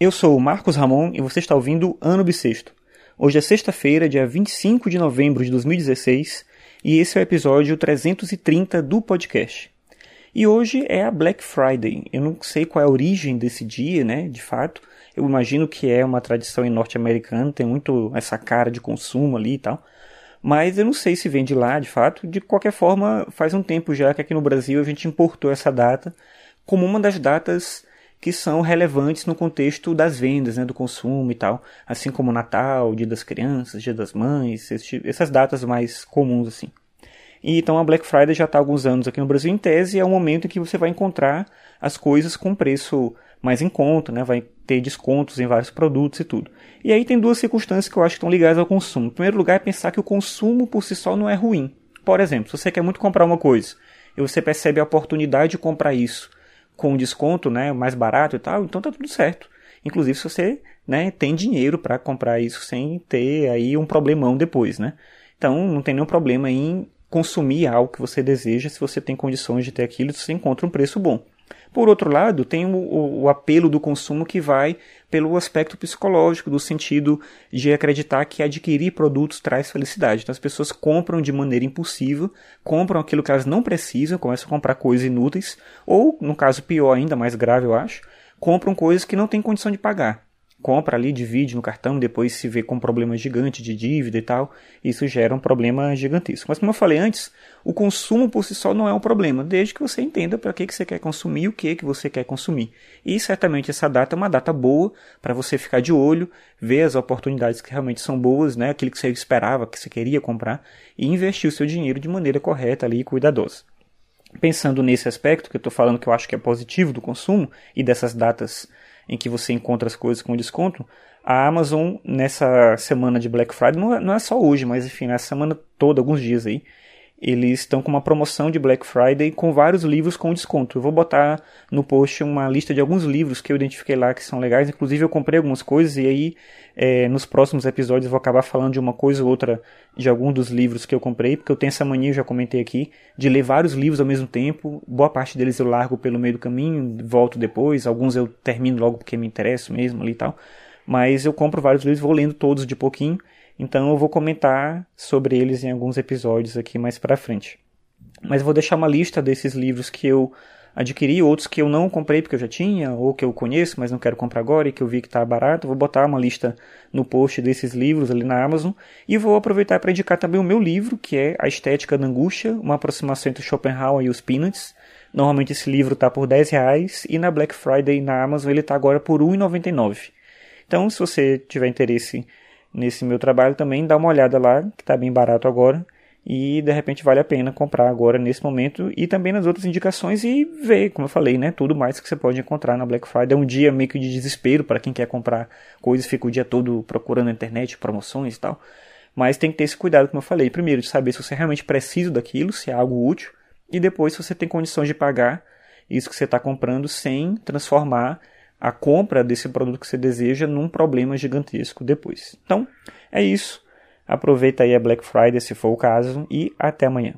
Eu sou o Marcos Ramon e você está ouvindo Ano Bissexto. Hoje é sexta-feira, dia 25 de novembro de 2016, e esse é o episódio 330 do podcast. E hoje é a Black Friday. Eu não sei qual é a origem desse dia, né, de fato. Eu imagino que é uma tradição em norte-americano, tem muito essa cara de consumo ali e tal. Mas eu não sei se vem de lá, de fato. De qualquer forma, faz um tempo já que aqui no Brasil a gente importou essa data como uma das datas que são relevantes no contexto das vendas, né, do consumo e tal, assim como Natal, Dia das Crianças, Dia das Mães, essas datas mais comuns assim. E então a Black Friday já está há alguns anos aqui no Brasil em tese é o momento em que você vai encontrar as coisas com preço mais em conta, né? vai ter descontos em vários produtos e tudo. E aí tem duas circunstâncias que eu acho que estão ligadas ao consumo. Em primeiro lugar é pensar que o consumo por si só não é ruim. Por exemplo, se você quer muito comprar uma coisa e você percebe a oportunidade de comprar isso com desconto, né, mais barato e tal, então tá tudo certo. Inclusive se você, né, tem dinheiro para comprar isso sem ter aí um problemão depois, né? Então não tem nenhum problema em consumir algo que você deseja se você tem condições de ter aquilo, se você encontra um preço bom. Por outro lado, tem o, o, apelo do consumo que vai pelo aspecto psicológico, do sentido de acreditar que adquirir produtos traz felicidade. Então as pessoas compram de maneira impulsiva, compram aquilo que elas não precisam, começam a comprar coisas inúteis, ou, no caso pior ainda, mais grave eu acho, compram coisas que não têm condição de pagar compra ali, divide no cartão, depois se vê com um problema gigante de dívida e tal, isso gera um problema gigantesco. Mas como eu falei antes, o consumo por si só não é um problema, desde que você entenda para que, que você quer consumir e o que, que você quer consumir. E certamente essa data é uma data boa para você ficar de olho, ver as oportunidades que realmente são boas, né, aquilo que você esperava, que você queria comprar, e investir o seu dinheiro de maneira correta ali e cuidadosa. Pensando nesse aspecto que eu estou falando que eu acho que é positivo do consumo e dessas datas em que você encontra as coisas com desconto, a Amazon nessa semana de Black Friday, não é, não é só hoje, mas enfim, nessa semana toda, alguns dias aí, eles estão com uma promoção de Black Friday com vários livros com desconto. Eu vou botar no post uma lista de alguns livros que eu identifiquei lá que são legais. Inclusive eu comprei algumas coisas e aí é, nos próximos episódios eu vou acabar falando de uma coisa ou outra de algum dos livros que eu comprei, porque eu tenho essa mania, eu já comentei aqui, de ler vários livros ao mesmo tempo. Boa parte deles eu largo pelo meio do caminho, volto depois. Alguns eu termino logo porque me interesso mesmo ali e tal. Mas eu compro vários livros, vou lendo todos de pouquinho então eu vou comentar sobre eles em alguns episódios aqui mais para frente. Mas vou deixar uma lista desses livros que eu adquiri, outros que eu não comprei porque eu já tinha, ou que eu conheço, mas não quero comprar agora e que eu vi que está barato. Vou botar uma lista no post desses livros ali na Amazon e vou aproveitar para indicar também o meu livro, que é A Estética da Angústia, uma aproximação entre Schopenhauer e os Peanuts. Normalmente esse livro está por 10 reais e na Black Friday na Amazon ele está agora por R$ 1,99. Então, se você tiver interesse nesse meu trabalho também, dá uma olhada lá, que está bem barato agora, e de repente vale a pena comprar agora nesse momento e também nas outras indicações e ver, como eu falei, né, tudo mais que você pode encontrar na Black Friday. É um dia meio que de desespero para quem quer comprar coisas, fica o dia todo procurando na internet promoções e tal. Mas tem que ter esse cuidado, como eu falei, primeiro de saber se você realmente precisa daquilo, se é algo útil, e depois se você tem condições de pagar isso que você está comprando sem transformar a compra desse produto que você deseja num problema gigantesco depois. Então, é isso. Aproveita aí a Black Friday se for o caso e até amanhã.